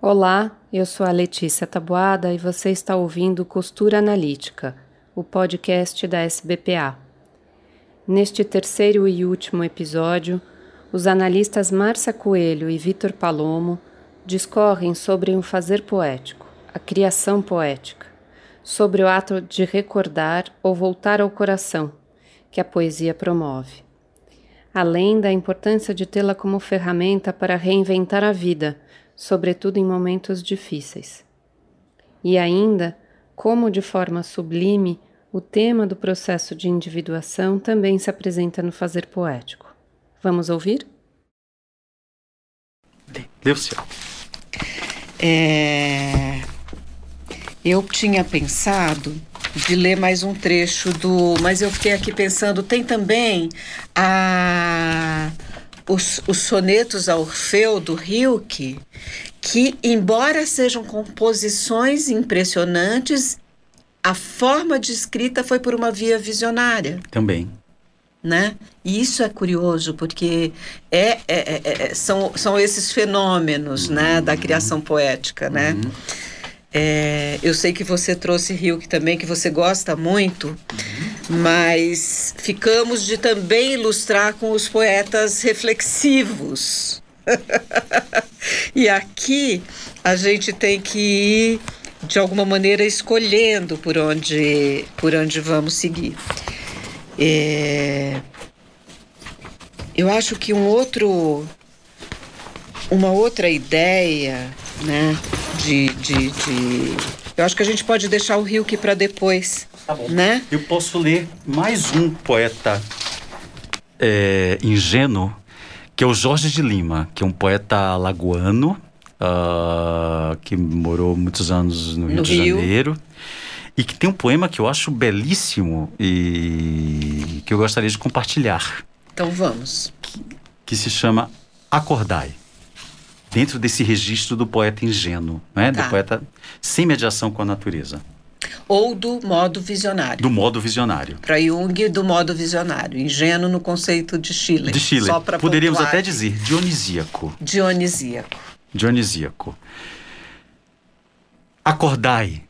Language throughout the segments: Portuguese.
Olá, eu sou a Letícia Tabuada e você está ouvindo Costura Analítica, o podcast da SBPA. Neste terceiro e último episódio, os analistas Márcia Coelho e Vitor Palomo discorrem sobre um fazer poético, a criação poética, sobre o ato de recordar ou voltar ao coração que a poesia promove, além da importância de tê-la como ferramenta para reinventar a vida sobretudo em momentos difíceis. E ainda, como de forma sublime, o tema do processo de individuação também se apresenta no fazer poético. Vamos ouvir? Lúcia. É... Eu tinha pensado de ler mais um trecho do. Mas eu fiquei aqui pensando, tem também a os, os sonetos a Orfeu do Rilke, que, embora sejam composições impressionantes, a forma de escrita foi por uma via visionária. Também. Né? E isso é curioso, porque é, é, é, é são, são esses fenômenos uhum. né, da criação poética. Né? Uhum. É, eu sei que você trouxe Hilke também, que você gosta muito, mas ficamos de também ilustrar com os poetas reflexivos. e aqui a gente tem que ir, de alguma maneira, escolhendo por onde, por onde vamos seguir. É, eu acho que um outro, uma outra ideia, né? de, de, de... Eu acho que a gente pode deixar o Rilke para depois. Tá bom. Né? Eu posso ler mais um poeta é, ingênuo, que é o Jorge de Lima, que é um poeta lagoano, uh, que morou muitos anos no Rio no de Rio. Janeiro. E que tem um poema que eu acho belíssimo e que eu gostaria de compartilhar. Então vamos. Que, que se chama Acordai dentro desse registro do poeta ingênuo, né? Tá. do poeta sem mediação com a natureza. Ou do modo visionário. Do modo visionário. Para Jung, do modo visionário. Ingênuo no conceito de Chile. De Chile. Poderíamos pontuar. até dizer dionisíaco. Dionisíaco. Dionisíaco. Acordai.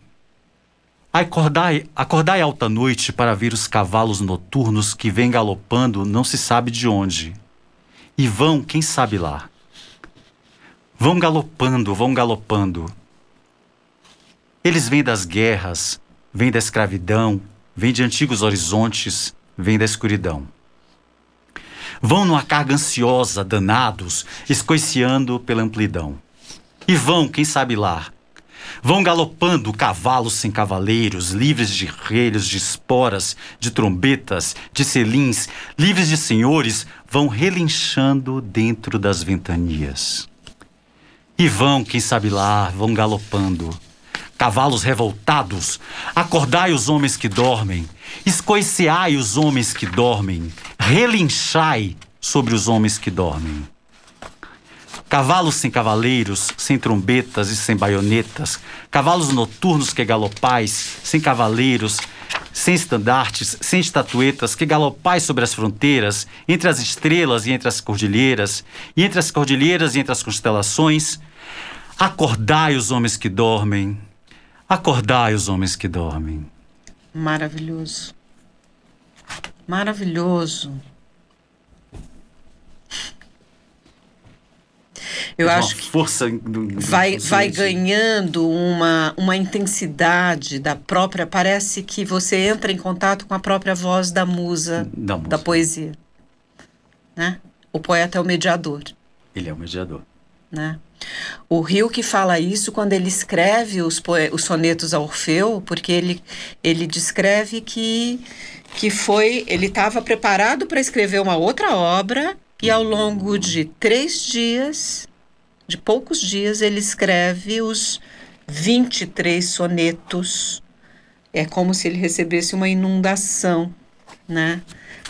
Acordai, acordai alta noite para ver os cavalos noturnos que vêm galopando não se sabe de onde. E vão, quem sabe lá. Vão galopando, vão galopando. Eles vêm das guerras, vêm da escravidão, vêm de antigos horizontes, vêm da escuridão. Vão numa carga ansiosa, danados, escoiciando pela amplidão. E vão, quem sabe lá, Vão galopando cavalos sem cavaleiros, livres de relhos, de esporas, de trombetas, de selins, livres de senhores, vão relinchando dentro das ventanias. E vão, quem sabe lá, vão galopando. Cavalos revoltados, acordai os homens que dormem, escoiceai os homens que dormem, relinchai sobre os homens que dormem. Cavalos sem cavaleiros, sem trombetas e sem baionetas, cavalos noturnos que galopais, sem cavaleiros, sem estandartes, sem estatuetas, que galopais sobre as fronteiras, entre as estrelas e entre as cordilheiras, e entre as cordilheiras e entre as constelações. Acordai os homens que dormem, acordai os homens que dormem. Maravilhoso. Maravilhoso. Eu acho que força vai, vai ganhando uma, uma intensidade da própria. Parece que você entra em contato com a própria voz da musa, da, musa. da poesia. Né? O poeta é o mediador. Ele é o mediador. Né? O Rio que fala isso quando ele escreve os, os sonetos a Orfeu, porque ele, ele descreve que, que foi. Ele estava preparado para escrever uma outra obra e ao longo de três dias, de poucos dias, ele escreve os 23 sonetos. É como se ele recebesse uma inundação, né?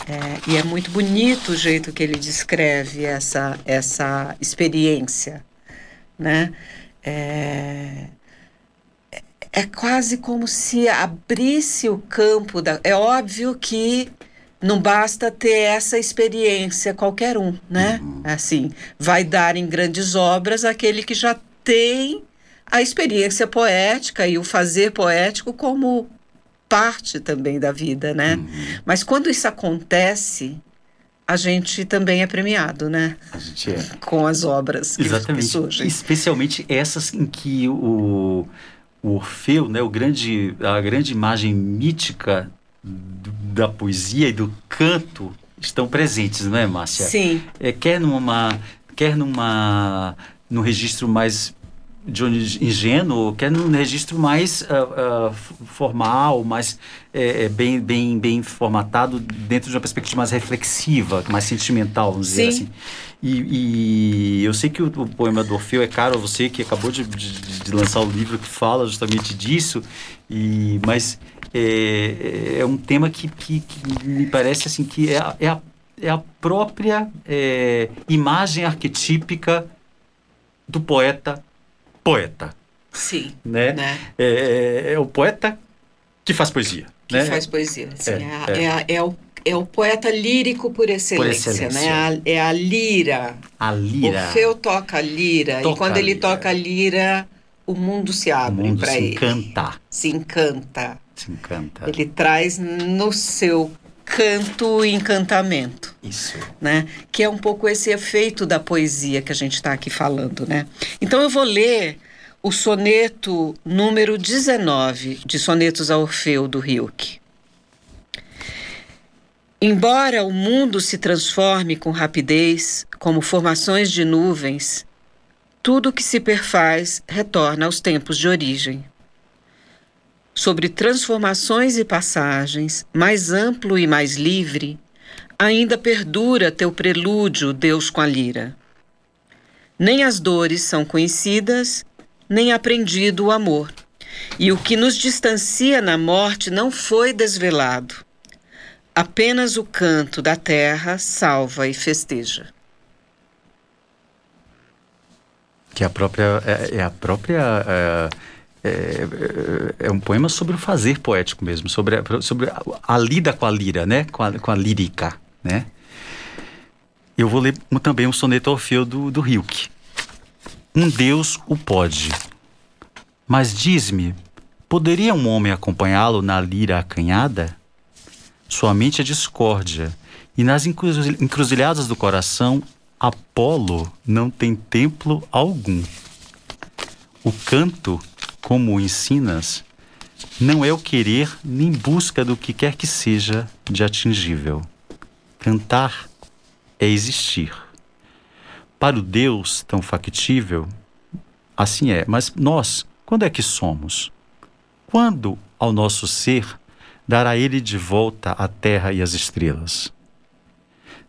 É, e é muito bonito o jeito que ele descreve essa, essa experiência, né? É, é quase como se abrisse o campo da. É óbvio que não basta ter essa experiência qualquer um, né? Uhum. Assim, vai dar em grandes obras aquele que já tem a experiência poética e o fazer poético como parte também da vida, né? Uhum. Mas quando isso acontece, a gente também é premiado, né? A gente é. Com as obras que, Exatamente. que surgem. Especialmente essas em que o, o Orfeu, né, o grande, a grande imagem mítica da poesia e do canto estão presentes, não é, Márcia? Sim. É, quer numa, quer numa, num registro mais de ingênuo, quer num registro mais uh, uh, formal, mais é, bem, bem, bem formatado dentro de uma perspectiva mais reflexiva, mais sentimental, vamos dizer Sim. assim. E, e, eu sei que o, o, poema do Orfeu é caro a você, que acabou de, de, de lançar o livro que fala justamente disso, e, mas é, é um tema que, que, que, me parece assim que é, é, a, é a própria é, imagem arquetípica do poeta poeta. Sim. Né? né? É, é, é, o poeta que faz poesia. Que né? faz poesia. Sim, é, é, é, é, o, é o poeta lírico por excelência, por excelência. né? A, é a lira. A lira. O Feu toca a lira. Toca e quando ele lira. toca a lira, o mundo se abre para ele. Se encanta. Se encanta. Se encanta. Ele traz no seu canto e encantamento. Isso. Né? Que é um pouco esse efeito da poesia que a gente está aqui falando, né? Então eu vou ler o soneto número 19 de Sonetos a Orfeu do Rilke. Embora o mundo se transforme com rapidez, como formações de nuvens, tudo que se perfaz retorna aos tempos de origem sobre transformações e passagens, mais amplo e mais livre, ainda perdura teu prelúdio, Deus com a lira. Nem as dores são conhecidas, nem aprendido o amor. E o que nos distancia na morte não foi desvelado. Apenas o canto da terra salva e festeja. Que a própria é, é a própria é é, é, é, um poema sobre o fazer poético mesmo, sobre a, sobre a, lida com a lira, né? Com a, com a lírica, né? Eu vou ler também um soneto Orfeu do, do Rilke. Um Deus o pode. Mas diz-me, poderia um homem acompanhá-lo na lira acanhada? Sua mente é discórdia, e nas encruzilhadas do coração, Apolo não tem templo algum. O canto como o ensinas, não é o querer nem busca do que quer que seja de atingível. Cantar é existir. Para o Deus tão factível, assim é, mas nós, quando é que somos? Quando ao nosso ser dará ele de volta a terra e as estrelas?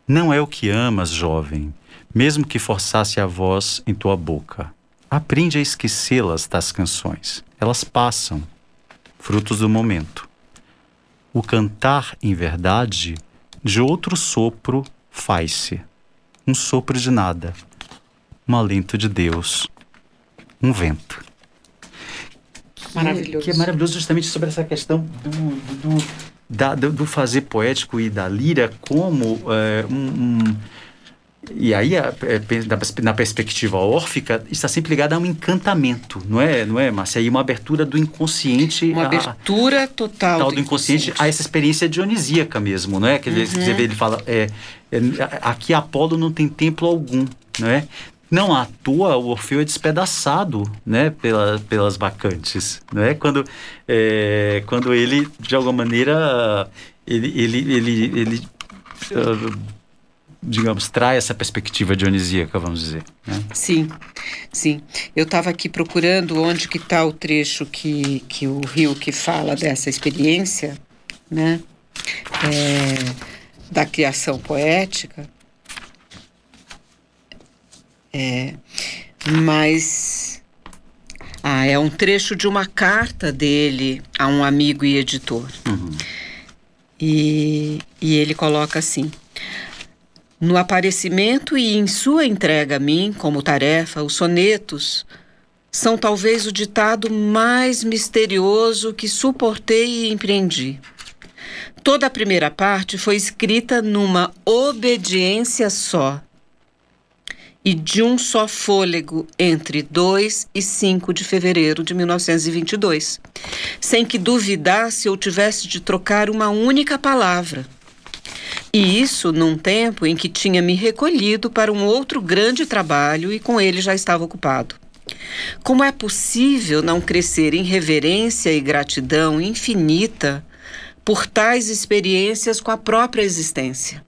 Não é o que amas, jovem, mesmo que forçasse a voz em tua boca Aprende a esquecê-las das canções. Elas passam, frutos do momento. O cantar, em verdade, de outro sopro faz-se. Um sopro de nada, um alento de Deus, um vento. Maravilhoso. Que é maravilhoso justamente sobre essa questão do, do, do, da, do fazer poético e da lira como é, um, um e aí, a, é, na perspectiva órfica, está sempre ligada a um encantamento, não é, não é, Márcia? E uma abertura do inconsciente. Uma abertura a, total, total do, inconsciente, inconsciente, a essa experiência dionisíaca mesmo, não é? Que uhum. você vê, ele fala, é, é, aqui Apolo não tem templo algum, não é? Não à toa o Orfeu é despedaçado, né, pela, pelas bacantes, não é? Quando, é, quando ele, de alguma maneira, ele, ele, ele, ele uh, digamos, traz essa perspectiva dionisíaca, vamos dizer. Né? Sim, sim. Eu estava aqui procurando onde que está o trecho que, que o Rio que fala dessa experiência, né, é, da criação poética. É, mas ah, é um trecho de uma carta dele a um amigo e editor. Uhum. E, e ele coloca assim: no aparecimento e em sua entrega a mim, como tarefa, os sonetos são talvez o ditado mais misterioso que suportei e empreendi. Toda a primeira parte foi escrita numa obediência só. e de um só fôlego entre 2 e 5 de fevereiro de 1922, sem que duvidasse ou tivesse de trocar uma única palavra. E isso num tempo em que tinha me recolhido para um outro grande trabalho e com ele já estava ocupado. Como é possível não crescer em reverência e gratidão infinita por tais experiências com a própria existência?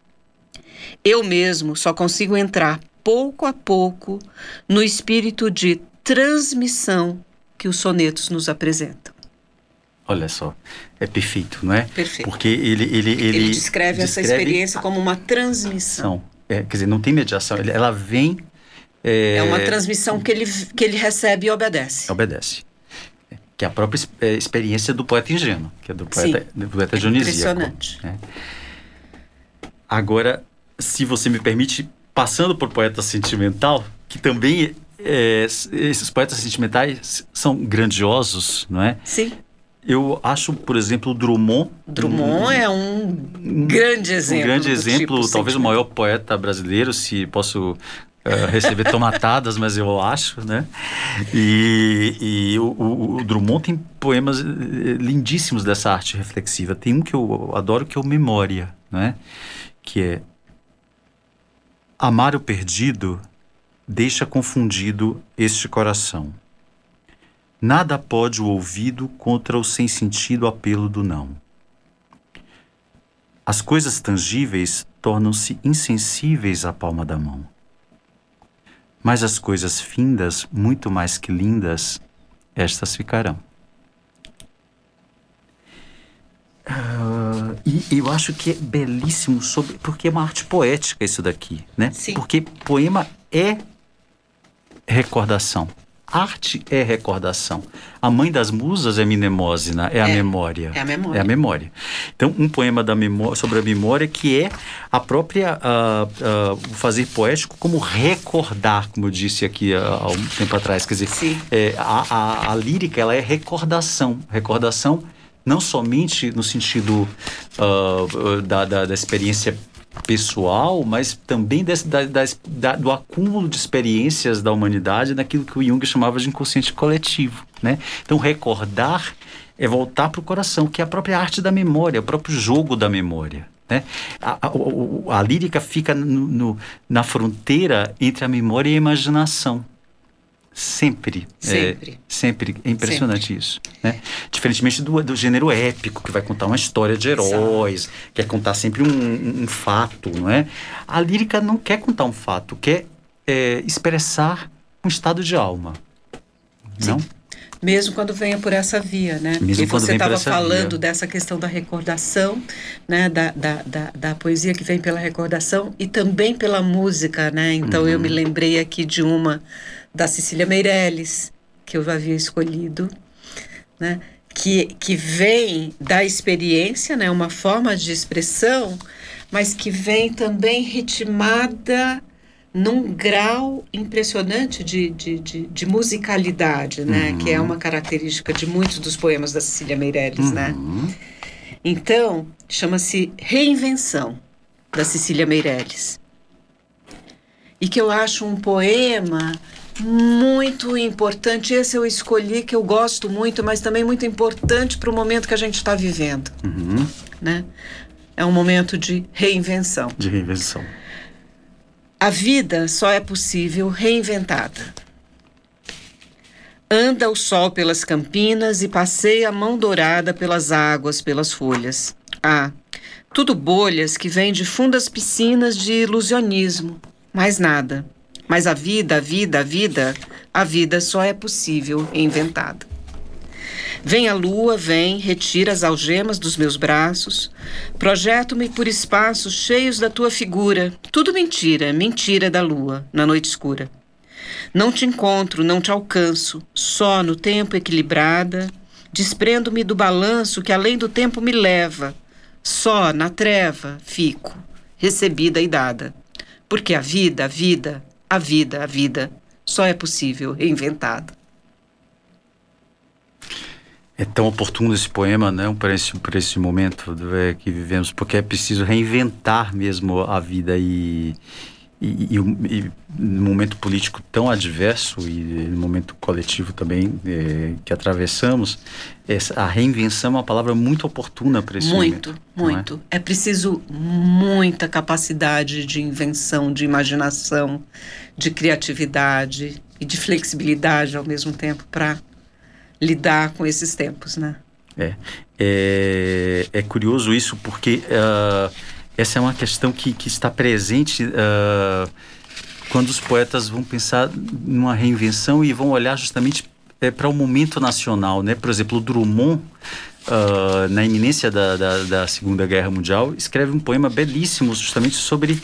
Eu mesmo só consigo entrar pouco a pouco no espírito de transmissão que os sonetos nos apresentam. Olha só, é perfeito, não é? Perfeito. Porque ele ele ele, ele descreve, descreve, essa experiência como uma transmissão. É, quer dizer, não tem mediação, ela vem. É, é uma transmissão que ele que ele recebe e obedece. Obedece que é a própria é, experiência do poeta ingênuo, que é do poeta, Sim, do poeta é Dionisíaco. Impressionante. Né? Agora, se você me permite, passando por poeta sentimental, que também é, esses poetas sentimentais são grandiosos, não é? Sim. Eu acho, por exemplo, Drummond. Drummond um, é um grande exemplo. Um grande exemplo, tipo talvez o maior poeta brasileiro, se posso uh, receber tomatadas, mas eu acho, né? E, e o, o, o, Drummond tem poemas eh, lindíssimos dessa arte reflexiva. Tem um que eu adoro que é o Memória, né? Que é Amar o perdido deixa confundido este coração. Nada pode o ouvido contra o sem sentido apelo do não. As coisas tangíveis tornam-se insensíveis à palma da mão. Mas as coisas findas, muito mais que lindas, estas ficarão. Uh, e eu acho que é belíssimo sobre porque é uma arte poética isso daqui, né? Sim. Porque poema é recordação. Arte é recordação. A mãe das musas é Minemósina, é, é, a memória. É a memória. É a memória. Então, um poema da memória, sobre a memória que é a própria uh, uh, fazer poético como recordar, como eu disse aqui uh, há um tempo atrás. Quer dizer, é, a, a, a, lírica ela é recordação. Recordação não somente no sentido da, da, da experiência pessoal, mas também desse, da, da, do acúmulo de experiências da humanidade naquilo que o Jung chamava de inconsciente coletivo. Né? Então, recordar é voltar para o coração, que é a própria arte da memória, o próprio jogo da memória. Né? A, a, a lírica fica no, no, na fronteira entre a memória e a imaginação. Sempre. Sempre. É, sempre. É impressionante sempre. isso. Né? Diferentemente do, do gênero épico, que vai contar uma história de heróis, Exato. quer contar sempre um, um, fato, não é? A lírica não quer contar um fato, quer é, expressar um estado de alma. Sim. Não? Mesmo quando venha por essa via, né? Mesmo e você estava falando via. dessa questão da recordação, né? Da, da, da, da, poesia que vem pela recordação e também pela música, né? Então uhum. eu me lembrei aqui de uma da Cecília Meirelles, que eu havia escolhido, né? que, que vem da experiência, né? uma forma de expressão, mas que vem também ritmada num grau impressionante de, de, de, de musicalidade, né? Uhum. Que é uma característica de muitos dos poemas da Cecília Meirelles, né? uhum. né? Então, chama-se Reinvenção, da Cecília Meirelles. E que eu acho um poema muito importante. Esse eu escolhi, que eu gosto muito, mas também muito importante para o momento que a gente está vivendo. Uhum. Né? É um momento de reinvenção. De reinvenção. A vida só é possível reinventada. Anda o sol pelas campinas e passeia a mão dourada pelas águas, pelas folhas. Ah, tudo bolhas que vêm de fundas piscinas de ilusionismo. Mais nada. Mas a vida, a vida, a vida, a vida só é possível inventada. Vem a lua, vem, retira as algemas dos meus braços, projeto-me por espaços cheios da tua figura. Tudo mentira, mentira da lua, na noite escura. Não te encontro, não te alcanço, só no tempo equilibrada, desprendo-me do balanço que além do tempo me leva. Só na treva fico, recebida e dada. Porque a vida, a vida, a vida, a vida só é possível reinventada. É tão oportuno esse poema, né, para esse, para esse momento é, que vivemos, porque é preciso reinventar mesmo a vida e, e, e, e num momento político tão adverso e no momento coletivo também é, que atravessamos, essa, a reinvenção é uma palavra muito oportuna para esse muito, momento. Muito, muito. É? é preciso muita capacidade de invenção, de imaginação, de criatividade e de flexibilidade ao mesmo tempo para lidar com esses tempos, né? É, é, é curioso isso porque uh, essa é uma questão que, que está presente uh, quando os poetas vão pensar numa reinvenção e vão olhar justamente é, para o momento nacional, né? Por exemplo, o Drummond, uh, na iminência da, da, da, Segunda Guerra Mundial, escreve um poema belíssimo justamente sobre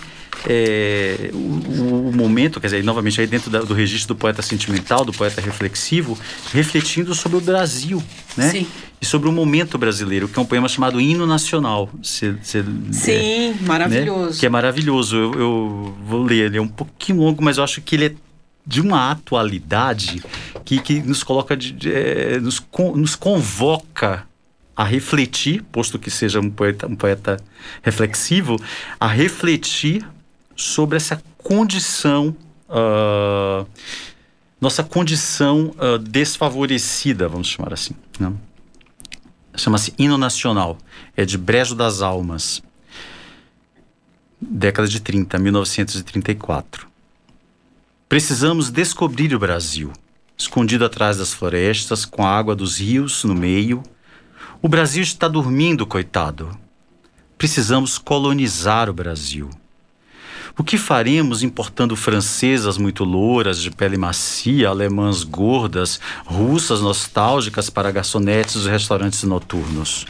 é, o, o, momento, quer dizer, novamente aí dentro da, do registro do poeta sentimental, do poeta reflexivo, refletindo sobre o Brasil, né? Sim e sobre o momento brasileiro, que é um poema chamado Hino Nacional. Cê, cê, Sim, é, maravilhoso. Né? Que é maravilhoso. Eu, eu, vou ler, ele é um pouquinho longo, mas eu acho que ele é de uma atualidade que, que nos coloca, de, de, é, nos, con, nos convoca a refletir, posto que seja um poeta, um poeta reflexivo, a refletir sobre essa condição, uh, nossa condição uh, desfavorecida, vamos chamar assim. Né? chama-se Hino Nacional, é de Brejo das Almas, década de 30, 1934. Precisamos descobrir o Brasil, escondido atrás das florestas, com a água dos rios no meio. O Brasil está dormindo, coitado. Precisamos colonizar o Brasil. O que faremos importando francesas muito louras, de pele macia, alemãs gordas, russas nostálgicas para garçonetes dos restaurantes noturnos?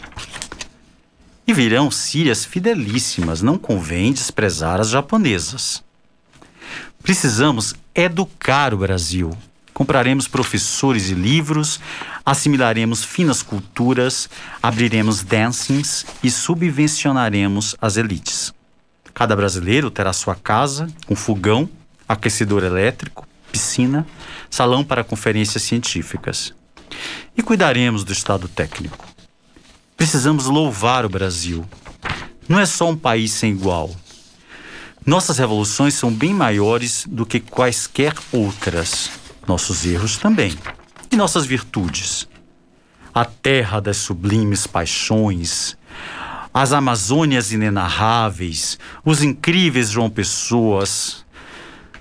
E virão sírias fidelíssimas, não convém desprezar as japonesas. Precisamos educar o Brasil. Compraremos professores e livros, assimilaremos finas culturas, abriremos dancings e subvencionaremos as elites. Cada brasileiro terá sua casa com fogão, aquecedor elétrico, piscina, salão para conferências científicas. E cuidaremos do estado técnico. Precisamos louvar o Brasil. Não é só um país sem igual. Nossas revoluções são bem maiores do que quaisquer outras. Nossos erros também. E nossas virtudes. A terra das sublimes paixões, as Amazônias inenarráveis, os incríveis João Pessoas.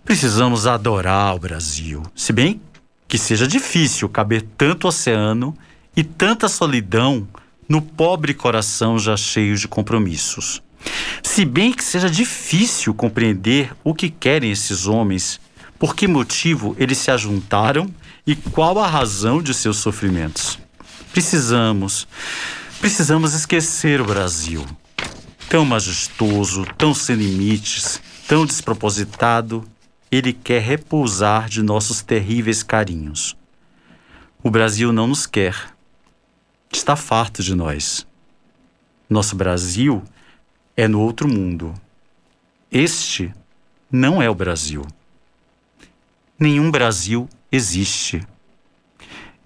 Precisamos adorar o Brasil, se bem que seja difícil caber tanto oceano e tanta solidão no pobre coração já cheio de compromissos. Se bem que seja difícil compreender o que querem esses homens, por que motivo eles se ajuntaram e qual a razão de seus sofrimentos. Precisamos Precisamos esquecer o Brasil. Tão majestoso, tão sem limites, tão despropositado, ele quer repousar de nossos terríveis carinhos. O Brasil não nos quer. Está farto de nós. Nosso Brasil é no outro mundo. Este não é o Brasil. Nenhum Brasil existe.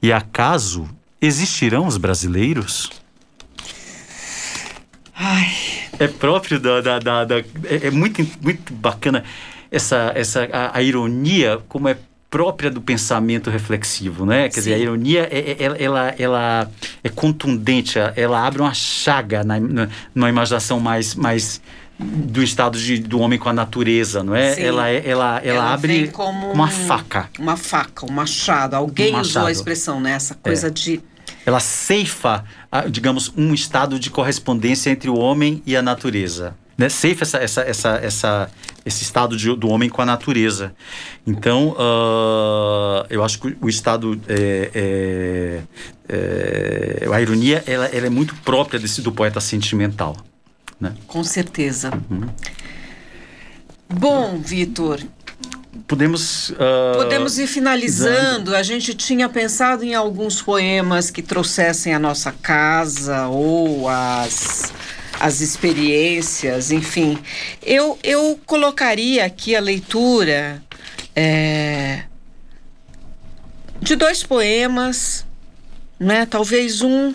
E acaso existirão os brasileiros? Ai. É próprio da. da, da, da é, é, muito, muito bacana essa, essa a, a, ironia, como é própria do pensamento reflexivo, né? Quer Sim. dizer, a ironia, é, é, ela, ela, é contundente, ela abre uma chaga na, na, numa imaginação mais, mais do estado de, do homem com a natureza, não é? Ela, ela, ela, ela abre como uma faca. Uma faca, um machado. Alguém um machado. usou a expressão, né? Essa coisa é. de ela ceifa, digamos, um estado de correspondência entre o homem e a natureza. Né? Ceifa essa, essa, essa, essa, esse estado de, do homem com a natureza. Então, uh, eu acho que o estado. É, é, é, a ironia ela, ela, é muito própria desse, do poeta sentimental. Né? Com certeza. Uhum. Bom, Vitor, podemos. Uh, podemos ir finalizando. A gente tinha pensado em alguns poemas que trouxessem a nossa casa ou as, as experiências, enfim. Eu, eu colocaria aqui a leitura é, de dois poemas, né? Talvez um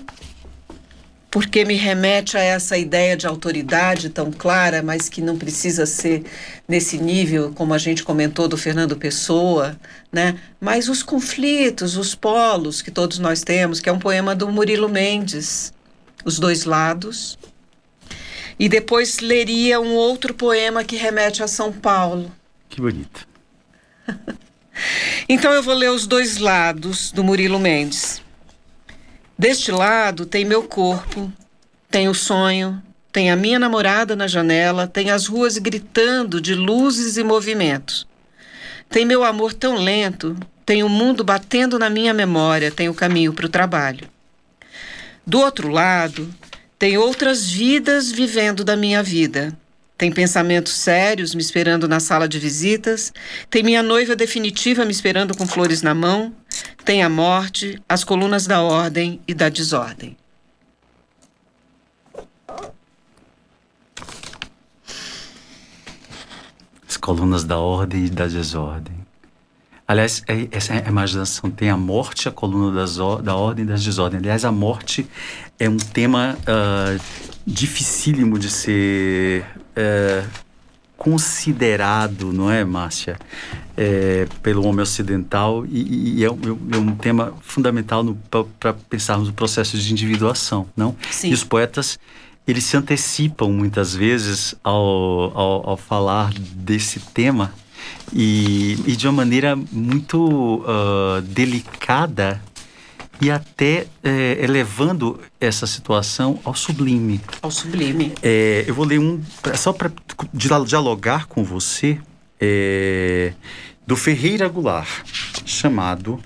porque me remete a essa ideia de autoridade tão clara, mas que não precisa ser nesse nível, como a gente comentou do Fernando Pessoa, né? Mas os conflitos, os polos que todos nós temos, que é um poema do Murilo Mendes, Os Dois Lados. E depois leria um outro poema que remete a São Paulo. Que bonito. então eu vou ler Os Dois Lados do Murilo Mendes. Deste lado tem meu corpo, tem o sonho, tem a minha namorada na janela, tem as ruas gritando de luzes e movimentos. Tem meu amor tão lento, tem o mundo batendo na minha memória, tem o caminho para o trabalho. Do outro lado, tem outras vidas vivendo da minha vida. Tem pensamentos sérios me esperando na sala de visitas. Tem minha noiva definitiva me esperando com flores na mão. Tem a morte, as colunas da ordem e da desordem. As colunas da ordem e da desordem. Aliás, é, essa é imaginação tem a morte, a coluna das, da ordem e das desordens. Aliás, a morte é um tema uh, dificílimo de ser é, considerado, não é, Márcia, é, pelo homem ocidental e, e é, é, um tema fundamental para pensarmos o processo de individuação, não? Sim. E os poetas eles se antecipam muitas vezes ao, ao, ao falar desse tema e, e, de uma maneira muito uh, delicada e até é, elevando essa situação ao sublime. Ao sublime. É, eu vou ler um, só para dialogar com você, é, do Ferreira Goulart, chamado,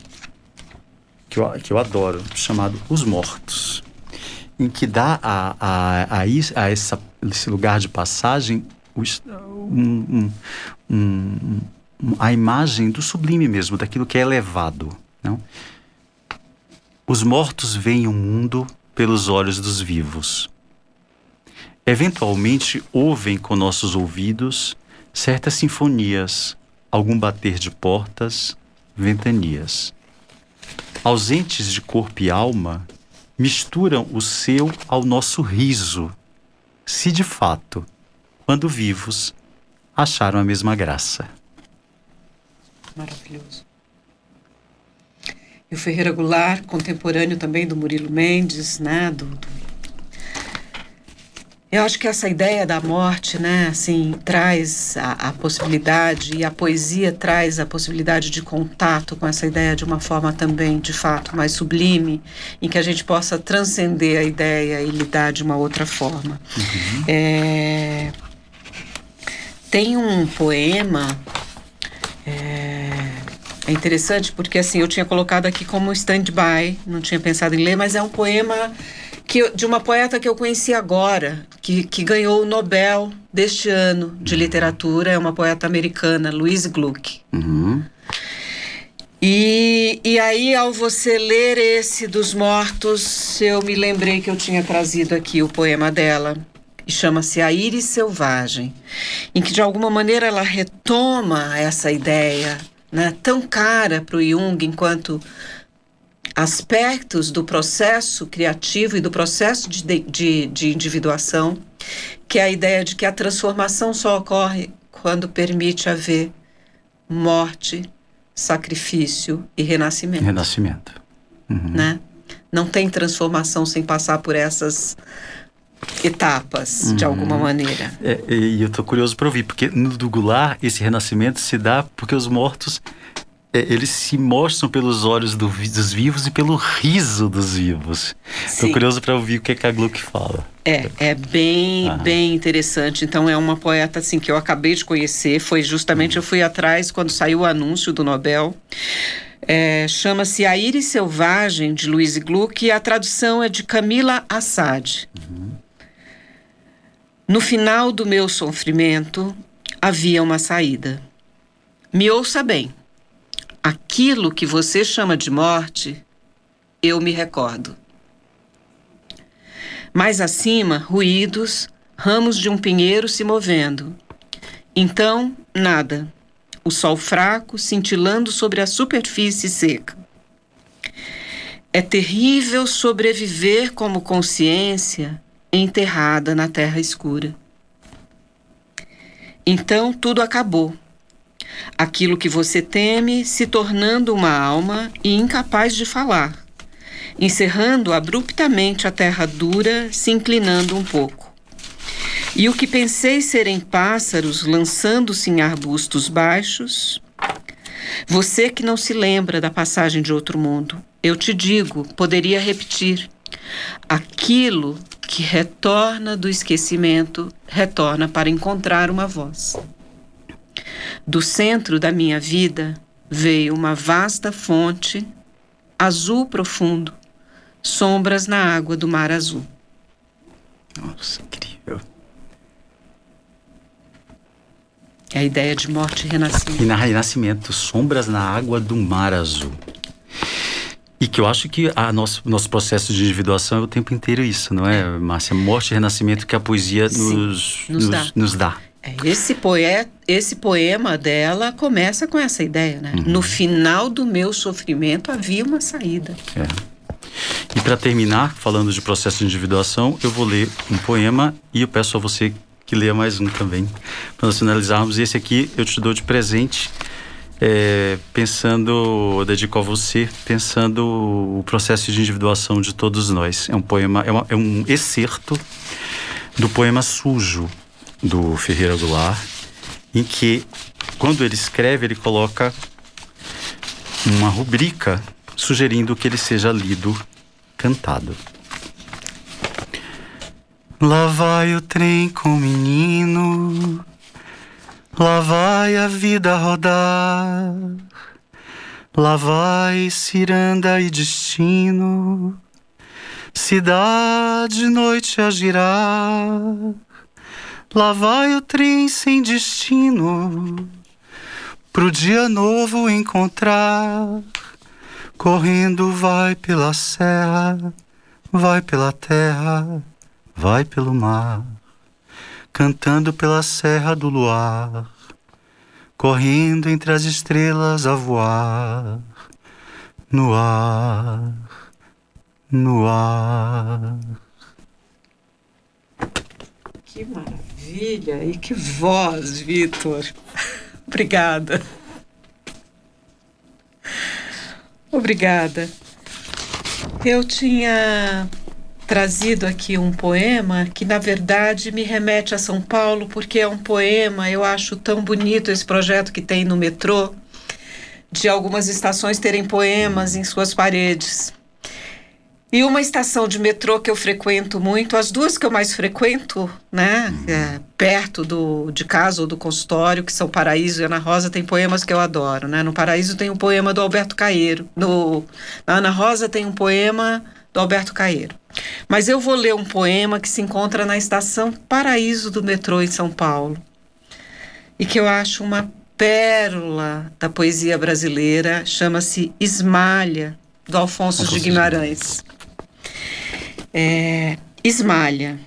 que eu, que eu adoro, chamado Os Mortos, em que dá a, a, a, a essa, esse lugar de passagem um, um, um, a imagem do sublime mesmo, daquilo que é elevado. Não? Os mortos veem o mundo pelos olhos dos vivos. Eventualmente ouvem com nossos ouvidos certas sinfonias, algum bater de portas, ventanias. Ausentes de corpo e alma, misturam o seu ao nosso riso, se de fato, quando vivos, acharam a mesma graça. Maravilhoso. E o Ferreira Goulart, contemporâneo também do Murilo Mendes, né? Do, do... Eu acho que essa ideia da morte, né, assim, traz a, a, possibilidade, e a poesia traz a possibilidade de contato com essa ideia de uma forma também, de fato, mais sublime, em que a gente possa transcender a ideia e lidar de uma outra forma. Uhum. É... Tem um poema. É é interessante porque assim eu tinha colocado aqui como stand-by, não tinha pensado em ler, mas é um poema que, de uma poeta que eu conheci agora, que, que ganhou o Nobel deste ano de literatura, é uma poeta americana, Louise Gluck. Uhum. E, e aí, ao você ler esse dos mortos, eu me lembrei que eu tinha trazido aqui o poema dela, e chama-se A Íris Selvagem, em que de alguma maneira ela retoma essa ideia né, tão cara para o Jung enquanto aspectos do processo criativo e do processo de, de, de individuação, que é a ideia de que a transformação só ocorre quando permite haver morte, sacrifício e renascimento. Renascimento. Uhum. Né? Não tem transformação sem passar por essas etapas, uhum. de alguma maneira. É, e eu estou curioso para ouvir, porque no do Goulart, esse renascimento se dá porque os mortos é, eles se mostram pelos olhos do, dos vivos e pelo riso dos vivos. Estou curioso para ouvir o que, é que a Gluck fala. É, é bem, bem interessante. Então é uma poeta assim que eu acabei de conhecer. Foi justamente uhum. eu fui atrás quando saiu o anúncio do Nobel. É, Chama-se A Íris Selvagem de Louise Gluck e a tradução é de Camila Assad. Uhum. No final do meu sofrimento havia uma saída. Me ouça bem. Aquilo que você chama de morte, eu me recordo. Mais acima, ruídos, ramos de um pinheiro se movendo. Então, nada. O sol fraco cintilando sobre a superfície seca. É terrível sobreviver como consciência enterrada na terra escura. Então tudo acabou. Aquilo que você teme se tornando uma alma e incapaz de falar, encerrando abruptamente a terra dura, se inclinando um pouco. E o que pensei serem pássaros lançando-se em arbustos baixos, você que não se lembra da passagem de outro mundo, eu te digo, poderia repetir: aquilo que retorna do esquecimento retorna para encontrar uma voz. Do centro da minha vida veio uma vasta fonte, azul profundo, sombras na água do mar azul. Nossa, incrível. É a ideia de morte e renascimento. E na renascimento, sombras na água do mar azul. E que eu acho que a nosso, nosso processo de individuação é o tempo inteiro isso, não é, Márcia? Morte e renascimento que a poesia Sim, nos, nos dá. nos dá. É, esse, poe esse poema dela começa com essa ideia, né? Uhum. No final do meu sofrimento havia uma saída. É. E para terminar, falando de processo de individuação, eu vou ler um poema e eu peço a você que leia mais um também, para nós finalizarmos. Esse aqui eu te dou de presente, é, pensando, dedico a você, pensando o processo de individuação de todos nós. É um poema, é, uma, é um excerto do poema Sujo, do Ferreira Goulart, em que, quando ele escreve, ele coloca uma rubrica sugerindo que ele seja lido cantado. Lá vai o trem com o menino, lá vai a vida rodar, lá vai ciranda e destino, cidade noite a girar. Lá vai o trem sem destino, pro dia novo encontrar. Correndo vai pela serra, vai pela terra, vai pelo mar, cantando pela serra do luar, correndo entre as estrelas a voar, no ar, no ar. Que maravilha! E que voz, Vitor! Obrigada. Obrigada. Eu tinha trazido aqui um poema que, na verdade, me remete a São Paulo, porque é um poema, eu acho tão bonito esse projeto que tem no metrô, de algumas estações terem poemas em suas paredes. E uma estação de metrô que eu frequento muito, as duas que eu mais frequento, né, é, perto do, de casa ou do consultório, que são Paraíso e Ana Rosa, tem poemas que eu adoro, né? No Paraíso tem um poema do Alberto Caeiro, no, na Ana Rosa tem um poema do Alberto Caeiro. Mas eu vou ler um poema que se encontra na estação Paraíso do metrô em São Paulo, e que eu acho uma pérola da poesia brasileira, chama-se Esmalha, do Alfonso de Guimarães. É, Esmalha.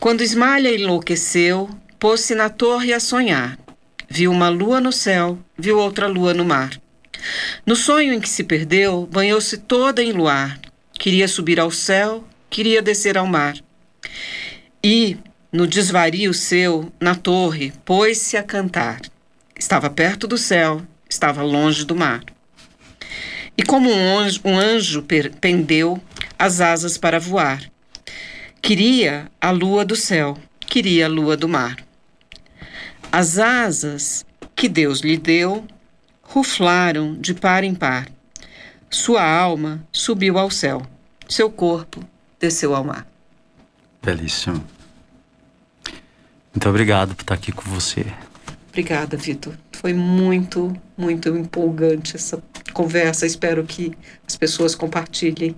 Quando Esmalha enlouqueceu, pôs-se na torre a sonhar. Viu uma lua no céu, viu outra lua no mar. No sonho em que se perdeu, banhou-se toda em luar. Queria subir ao céu, queria descer ao mar. E, no desvario seu, na torre, pôs-se a cantar. Estava perto do céu, estava longe do mar. E como um anjo, um anjo pendeu as asas para voar. Queria a lua do céu, queria a lua do mar. As asas que Deus lhe deu ruflaram de par em par. Sua alma subiu ao céu, seu corpo desceu ao mar. Belíssimo. Muito obrigado por estar aqui com você. Obrigada, Vitor. Foi muito, muito empolgante essa conversa. Espero que as pessoas compartilhem.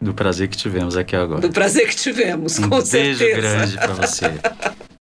Do prazer que tivemos aqui agora. Do prazer que tivemos, um com beijo certeza. grande para você.